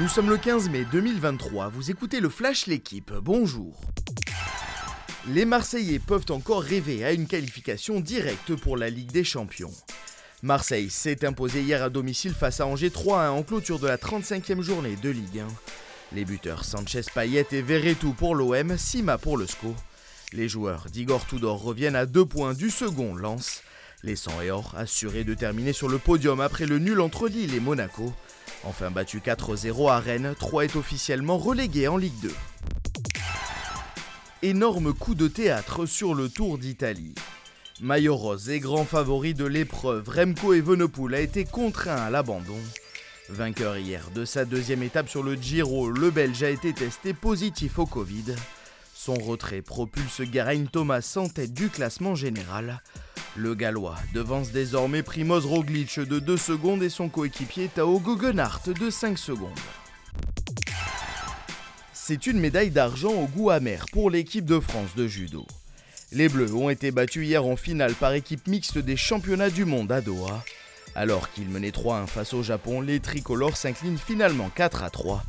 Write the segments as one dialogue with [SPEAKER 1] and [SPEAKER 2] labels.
[SPEAKER 1] Nous sommes le 15 mai 2023, vous écoutez le Flash L'équipe, bonjour. Les Marseillais peuvent encore rêver à une qualification directe pour la Ligue des Champions. Marseille s'est imposé hier à domicile face à Angers 3-1 en clôture de la 35e journée de Ligue 1. Les buteurs Sanchez Payet et Verretou pour l'OM, Sima pour le SCO. Les joueurs d'Igor Tudor reviennent à deux points du second lance. Les 100 et or assurés de terminer sur le podium après le nul entre Lille et Monaco. Enfin battu 4-0 à Rennes, 3 est officiellement relégué en Ligue 2. Énorme coup de théâtre sur le Tour d'Italie. Maillot rose et grand favori de l'épreuve, Remco Evenepoel a été contraint à l'abandon. Vainqueur hier de sa deuxième étape sur le Giro, le Belge a été testé positif au Covid. Son retrait propulse Geraint Thomas en tête du classement général. Le Gallois devance désormais Primoz Roglic de 2 secondes et son coéquipier Tao Guggenhardt de 5 secondes. C'est une médaille d'argent au goût amer pour l'équipe de France de judo. Les Bleus ont été battus hier en finale par équipe mixte des championnats du monde à Doha. Alors qu'ils menaient 3-1 face au Japon, les tricolores s'inclinent finalement 4 3.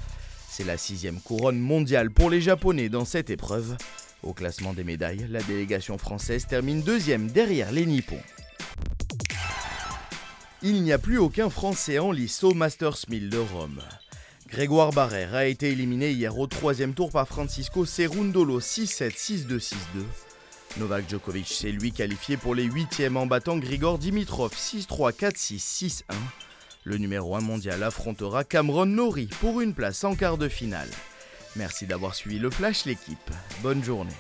[SPEAKER 1] C'est la sixième couronne mondiale pour les Japonais dans cette épreuve. Au classement des médailles, la délégation française termine deuxième derrière les Nippons. Il n'y a plus aucun Français en lice au Masters 1000 de Rome. Grégoire Barrère a été éliminé hier au troisième tour par Francisco Cerundolo 6-7, 6-2, 6-2. Novak Djokovic s'est lui qualifié pour les huitièmes en battant Grigor Dimitrov 6-3, 4-6, 6-1. Le numéro 1 mondial affrontera Cameron Nori pour une place en quart de finale. Merci d'avoir suivi le Flash l'équipe. Bonne journée.